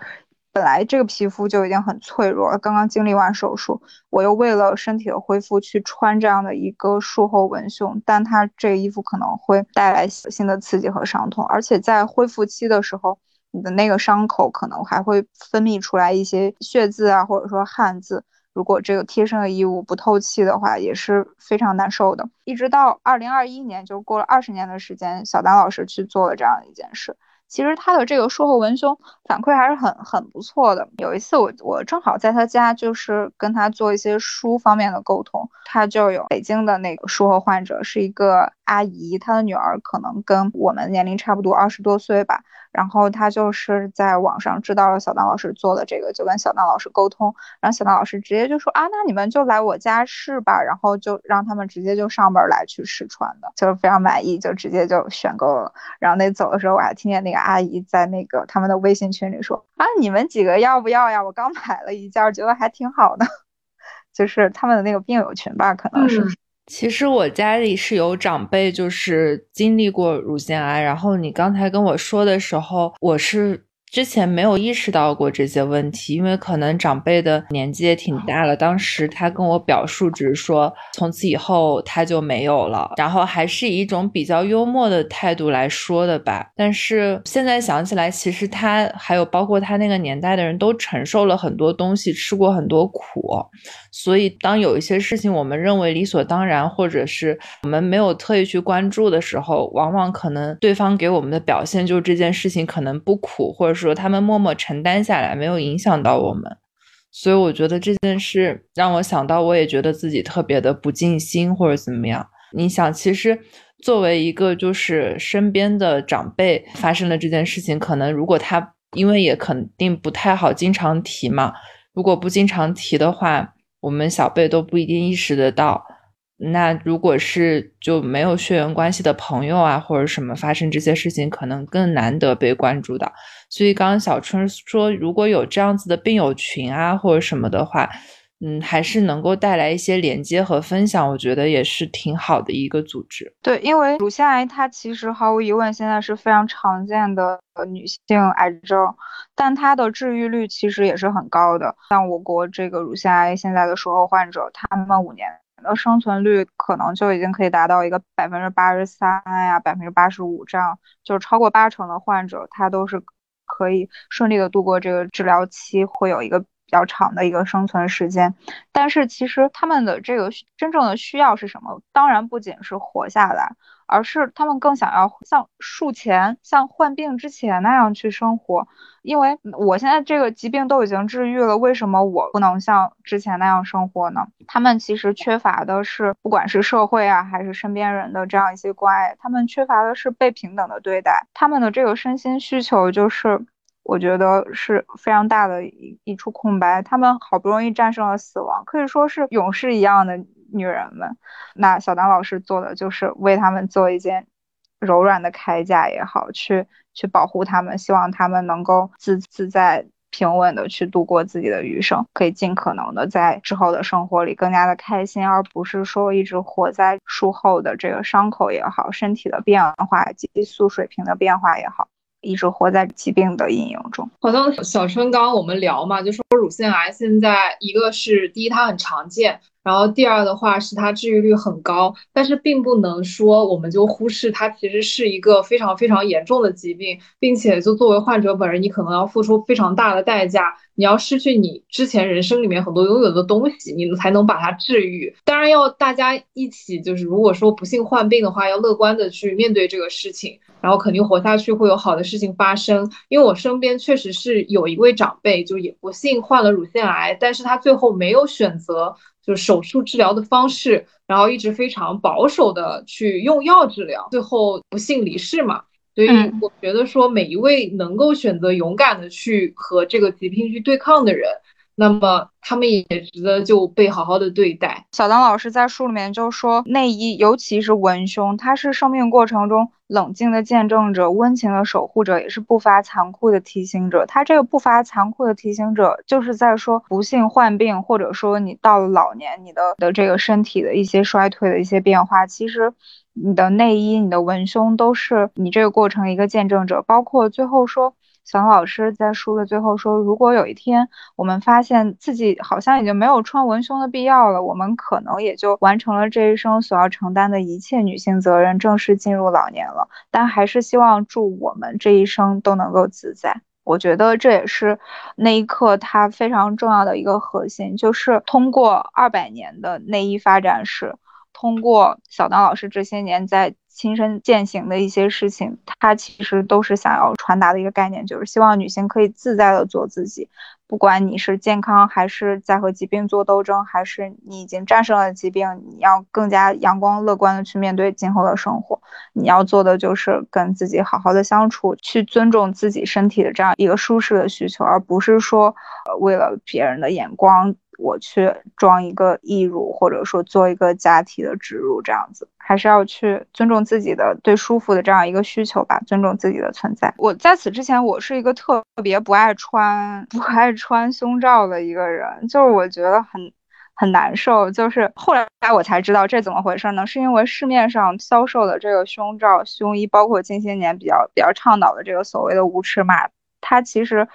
本来这个皮肤就已经很脆弱了，刚刚经历完手术，我又为了身体的恢复去穿这样的一个术后文胸，但它这个衣服可能会带来新的刺激和伤痛，而且在恢复期的时候，你的那个伤口可能还会分泌出来一些血渍啊，或者说汗渍。如果这个贴身的衣物不透气的话，也是非常难受的。一直到二零二一年，就过了二十年的时间，小丹老师去做了这样一件事。其实他的这个术后文胸反馈还是很很不错的。有一次我我正好在他家，就是跟他做一些书方面的沟通，他就有北京的那个术后患者，是一个阿姨，她的女儿可能跟我们年龄差不多，二十多岁吧。然后她就是在网上知道了小当老师做的这个，就跟小当老师沟通，然后小当老师直接就说啊，那你们就来我家试吧，然后就让他们直接就上门来去试穿的，就是非常满意，就直接就选购了。然后那走的时候，我还听见那个阿姨在那个他们的微信群里说啊，你们几个要不要呀？我刚买了一件，觉得还挺好的，就是他们的那个病友群吧，可能是。其实我家里是有长辈，就是经历过乳腺癌。然后你刚才跟我说的时候，我是。之前没有意识到过这些问题，因为可能长辈的年纪也挺大了。当时他跟我表述，只是说从此以后他就没有了，然后还是以一种比较幽默的态度来说的吧。但是现在想起来，其实他还有包括他那个年代的人都承受了很多东西，吃过很多苦。所以当有一些事情我们认为理所当然，或者是我们没有特意去关注的时候，往往可能对方给我们的表现就是这件事情可能不苦，或者。说他们默默承担下来，没有影响到我们，所以我觉得这件事让我想到，我也觉得自己特别的不尽心或者怎么样。你想，其实作为一个就是身边的长辈，发生了这件事情，可能如果他因为也肯定不太好经常提嘛，如果不经常提的话，我们小辈都不一定意识得到。那如果是就没有血缘关系的朋友啊，或者什么发生这些事情，可能更难得被关注到。所以刚刚小春说，如果有这样子的病友群啊，或者什么的话，嗯，还是能够带来一些连接和分享，我觉得也是挺好的一个组织。对，因为乳腺癌它其实毫无疑问现在是非常常见的女性癌症，但它的治愈率其实也是很高的。像我国这个乳腺癌现在的术后患者，他们五年。的生存率可能就已经可以达到一个百分之八十三呀，百分之八十五这样，就是超过八成的患者，他都是可以顺利的度过这个治疗期，会有一个比较长的一个生存时间。但是其实他们的这个真正的需要是什么？当然不仅是活下来。而是他们更想要像术前、像患病之前那样去生活，因为我现在这个疾病都已经治愈了，为什么我不能像之前那样生活呢？他们其实缺乏的是，不管是社会啊，还是身边人的这样一些关爱，他们缺乏的是被平等的对待，他们的这个身心需求就是，我觉得是非常大的一一处空白。他们好不容易战胜了死亡，可以说是勇士一样的。女人们，那小丹老师做的就是为他们做一件柔软的铠甲也好，去去保护他们，希望他们能够自自在、平稳的去度过自己的余生，可以尽可能的在之后的生活里更加的开心，而不是说一直活在术后的这个伤口也好，身体的变化、激素水平的变化也好。一直活在疾病的阴影中。好像小春刚刚我们聊嘛，就说乳腺癌现在一个是第一它很常见，然后第二的话是它治愈率很高，但是并不能说我们就忽视它其实是一个非常非常严重的疾病，并且就作为患者本人，你可能要付出非常大的代价，你要失去你之前人生里面很多拥有的东西，你才能把它治愈。当然要大家一起，就是如果说不幸患病的话，要乐观的去面对这个事情。然后肯定活下去会有好的事情发生，因为我身边确实是有一位长辈，就也不幸患了乳腺癌，但是他最后没有选择就手术治疗的方式，然后一直非常保守的去用药治疗，最后不幸离世嘛。所以我觉得说每一位能够选择勇敢的去和这个疾病去对抗的人。那么他们也值得就被好好的对待。小当老师在书里面就说，内衣尤其是文胸，它是生命过程中冷静的见证者、温情的守护者，也是不乏残酷的提醒者。他这个不乏残酷的提醒者，就是在说不幸患病，或者说你到了老年，你的的这个身体的一些衰退的一些变化，其实你的内衣、你的文胸都是你这个过程一个见证者。包括最后说。小老师在书的最后说：“如果有一天我们发现自己好像已经没有穿文胸的必要了，我们可能也就完成了这一生所要承担的一切女性责任，正式进入老年了。但还是希望祝我们这一生都能够自在。我觉得这也是那一刻它非常重要的一个核心，就是通过二百年的内衣发展史，通过小当老师这些年在。”亲身践行的一些事情，他其实都是想要传达的一个概念，就是希望女性可以自在的做自己，不管你是健康还是在和疾病做斗争，还是你已经战胜了疾病，你要更加阳光乐观的去面对今后的生活。你要做的就是跟自己好好的相处，去尊重自己身体的这样一个舒适的需求，而不是说，呃，为了别人的眼光。我去装一个义乳，或者说做一个假体的植入，这样子还是要去尊重自己的对舒服的这样一个需求吧，尊重自己的存在。我在此之前，我是一个特别不爱穿 不爱穿胸罩的一个人，就是我觉得很很难受。就是后来我才知道这怎么回事呢？是因为市面上销售的这个胸罩、胸衣，包括近些年比较比较倡导的这个所谓的无尺码，它其实。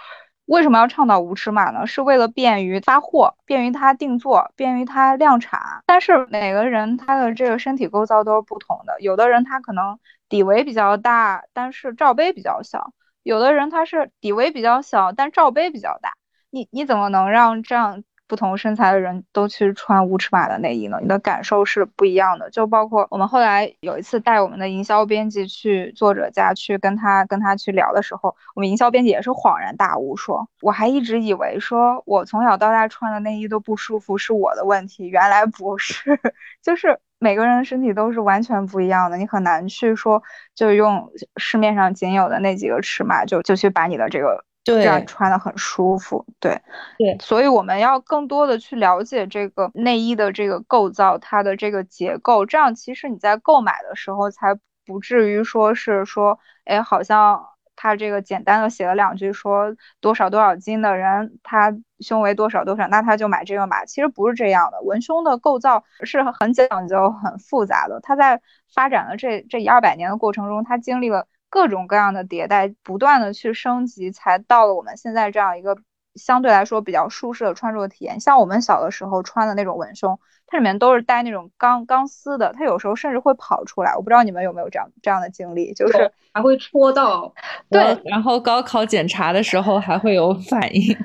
为什么要倡导无尺码呢？是为了便于发货，便于它定做，便于它量产。但是每个人他的这个身体构造都是不同的，有的人他可能底围比较大，但是罩杯比较小；有的人他是底围比较小，但罩杯比较大。你你怎么能让这样？不同身材的人都去穿无尺码的内衣呢，你的感受是不一样的。就包括我们后来有一次带我们的营销编辑去作者家去跟他跟他去聊的时候，我们营销编辑也是恍然大悟，说我还一直以为说我从小到大穿的内衣都不舒服是我的问题，原来不是，就是每个人的身体都是完全不一样的，你很难去说就用市面上仅有的那几个尺码就就去把你的这个。这样穿的很舒服，对对，所以我们要更多的去了解这个内衣的这个构造，它的这个结构，这样其实你在购买的时候才不至于说是说，哎，好像他这个简单的写了两句说多少多少斤的人，他胸围多少多少，那他就买这个码，其实不是这样的。文胸的构造是很讲究、很复杂的，它在发展的这这一二百年的过程中，它经历了。各种各样的迭代，不断的去升级，才到了我们现在这样一个相对来说比较舒适的穿着体验。像我们小的时候穿的那种文胸，它里面都是带那种钢钢丝的，它有时候甚至会跑出来。我不知道你们有没有这样这样的经历，就是还会戳到。对，然后高考检查的时候还会有反应。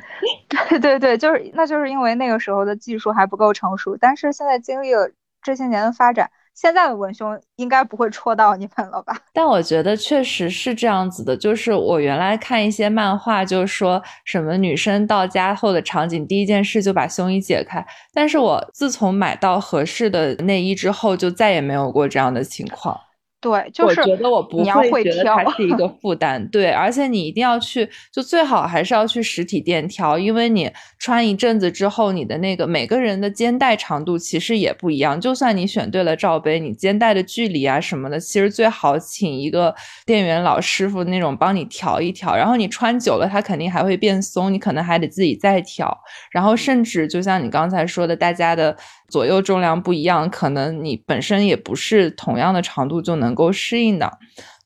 对对对，就是那就是因为那个时候的技术还不够成熟，但是现在经历了这些年的发展。现在的文胸应该不会戳到你们了吧？但我觉得确实是这样子的，就是我原来看一些漫画，就是说什么女生到家后的场景，第一件事就把胸衣解开。但是我自从买到合适的内衣之后，就再也没有过这样的情况。对，就是我觉得我不会觉得它是一个负担。对，而且你一定要去，就最好还是要去实体店挑，因为你穿一阵子之后，你的那个每个人的肩带长度其实也不一样。就算你选对了罩杯，你肩带的距离啊什么的，其实最好请一个店员老师傅那种帮你调一调。然后你穿久了，它肯定还会变松，你可能还得自己再调。然后甚至就像你刚才说的，大家的。左右重量不一样，可能你本身也不是同样的长度就能够适应的。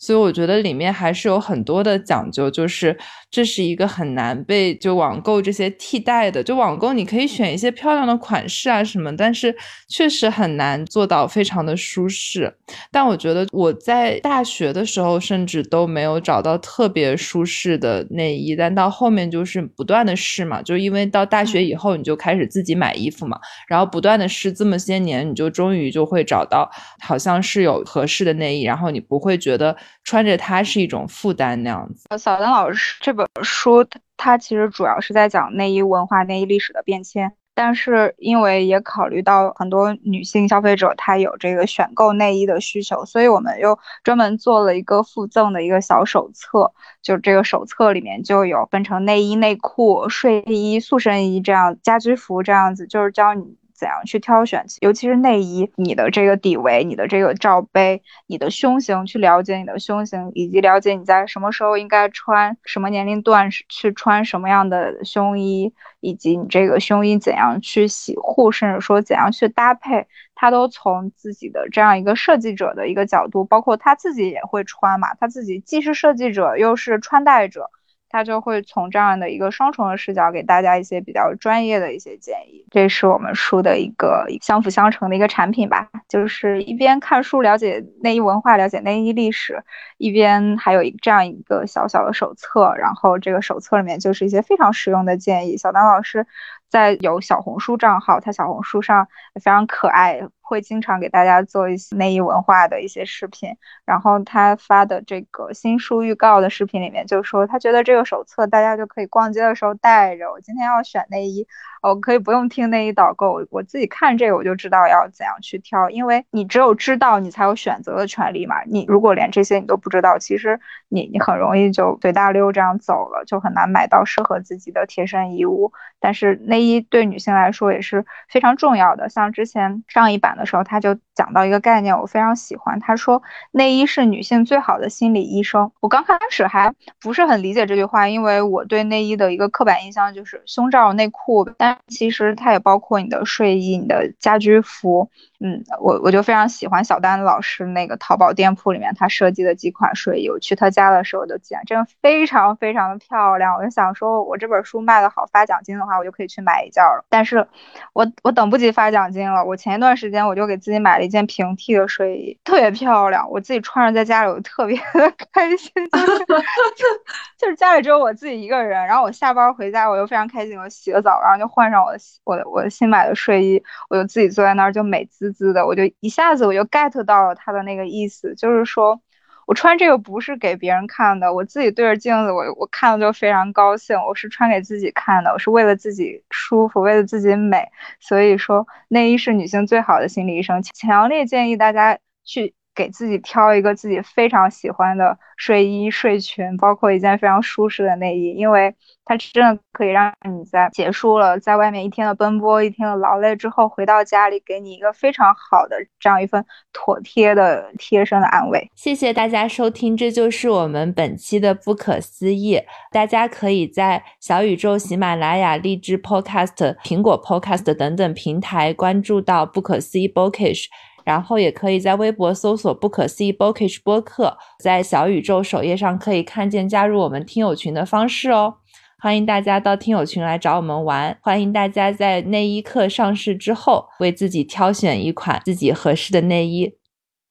所以我觉得里面还是有很多的讲究，就是这是一个很难被就网购这些替代的。就网购你可以选一些漂亮的款式啊什么，但是确实很难做到非常的舒适。但我觉得我在大学的时候甚至都没有找到特别舒适的内衣，但到后面就是不断的试嘛，就因为到大学以后你就开始自己买衣服嘛，然后不断的试，这么些年你就终于就会找到好像是有合适的内衣，然后你不会觉得。穿着它是一种负担那样子。小丹老师这本书，它它其实主要是在讲内衣文化、内衣历史的变迁。但是因为也考虑到很多女性消费者她有这个选购内衣的需求，所以我们又专门做了一个附赠的一个小手册。就这个手册里面就有分成内衣、内裤、睡衣、塑身衣这样家居服这样子，就是教你。怎样去挑选，尤其是内衣，你的这个底围，你的这个罩杯，你的胸型，去了解你的胸型，以及了解你在什么时候应该穿，什么年龄段去穿什么样的胸衣，以及你这个胸衣怎样去洗护，甚至说怎样去搭配，他都从自己的这样一个设计者的一个角度，包括他自己也会穿嘛，他自己既是设计者又是穿戴者。他就会从这样的一个双重的视角给大家一些比较专业的一些建议，这是我们书的一个相辅相成的一个产品吧。就是一边看书了解内衣文化，了解内衣历史，一边还有一这样一个小小的手册。然后这个手册里面就是一些非常实用的建议。小丹老师在有小红书账号，他小红书上非常可爱。会经常给大家做一些内衣文化的一些视频，然后他发的这个新书预告的视频里面就说，他觉得这个手册大家就可以逛街的时候带着。我今天要选内衣，我可以不用听内衣导购，我自己看这个我就知道要怎样去挑，因为你只有知道，你才有选择的权利嘛。你如果连这些你都不知道，其实你你很容易就随大溜这样走了，就很难买到适合自己的贴身衣物。但是内内衣对女性来说也是非常重要的，像之前上一版。的时候，他就讲到一个概念，我非常喜欢。他说，内衣是女性最好的心理医生。我刚开始还不是很理解这句话，因为我对内衣的一个刻板印象就是胸罩、内裤，但其实它也包括你的睡衣、你的家居服。嗯，我我就非常喜欢小丹老师那个淘宝店铺里面他设计的几款睡衣，我去他家的时候就见，真的非常非常的漂亮。我就想说，我这本书卖的好，发奖金的话，我就可以去买一件了。但是，我我等不及发奖金了。我前一段时间我就给自己买了一件平替的睡衣，特别漂亮，我自己穿着在家里我特别的 开心，就是 就是家里只有我自己一个人，然后我下班回家我又非常开心，我洗个澡，然后就换上我的我的我的新买的睡衣，我就自己坐在那儿就美滋。滋的，我就一下子我就 get 到了他的那个意思，就是说我穿这个不是给别人看的，我自己对着镜子，我我看了就非常高兴，我是穿给自己看的，我是为了自己舒服，为了自己美，所以说内衣是女性最好的心理医生，强烈建议大家去。给自己挑一个自己非常喜欢的睡衣、睡裙，包括一件非常舒适的内衣，因为它真的可以让你在结束了在外面一天的奔波、一天的劳累之后，回到家里给你一个非常好的这样一份妥帖的贴身的安慰。谢谢大家收听，这就是我们本期的不可思议。大家可以在小宇宙、喜马拉雅、荔枝 Podcast、苹果 Podcast 等等平台关注到不可思议 Bookish。然后也可以在微博搜索“不可思议 Bookish 播客”，在小宇宙首页上可以看见加入我们听友群的方式哦。欢迎大家到听友群来找我们玩，欢迎大家在内衣课上市之后为自己挑选一款自己合适的内衣。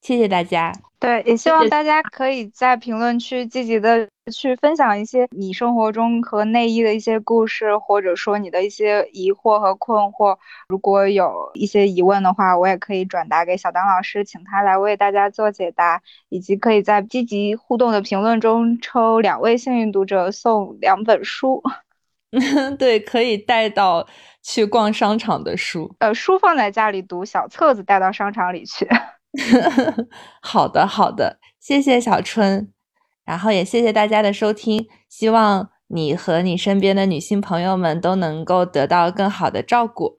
谢谢大家。对，也希望大家可以在评论区积极的去分享一些你生活中和内衣的一些故事，或者说你的一些疑惑和困惑。如果有一些疑问的话，我也可以转达给小丹老师，请他来为大家做解答。以及可以在积极互动的评论中抽两位幸运读者送两本书。对，可以带到去逛商场的书。呃，书放在家里读，小册子带到商场里去。好的，好的，谢谢小春，然后也谢谢大家的收听。希望你和你身边的女性朋友们都能够得到更好的照顾。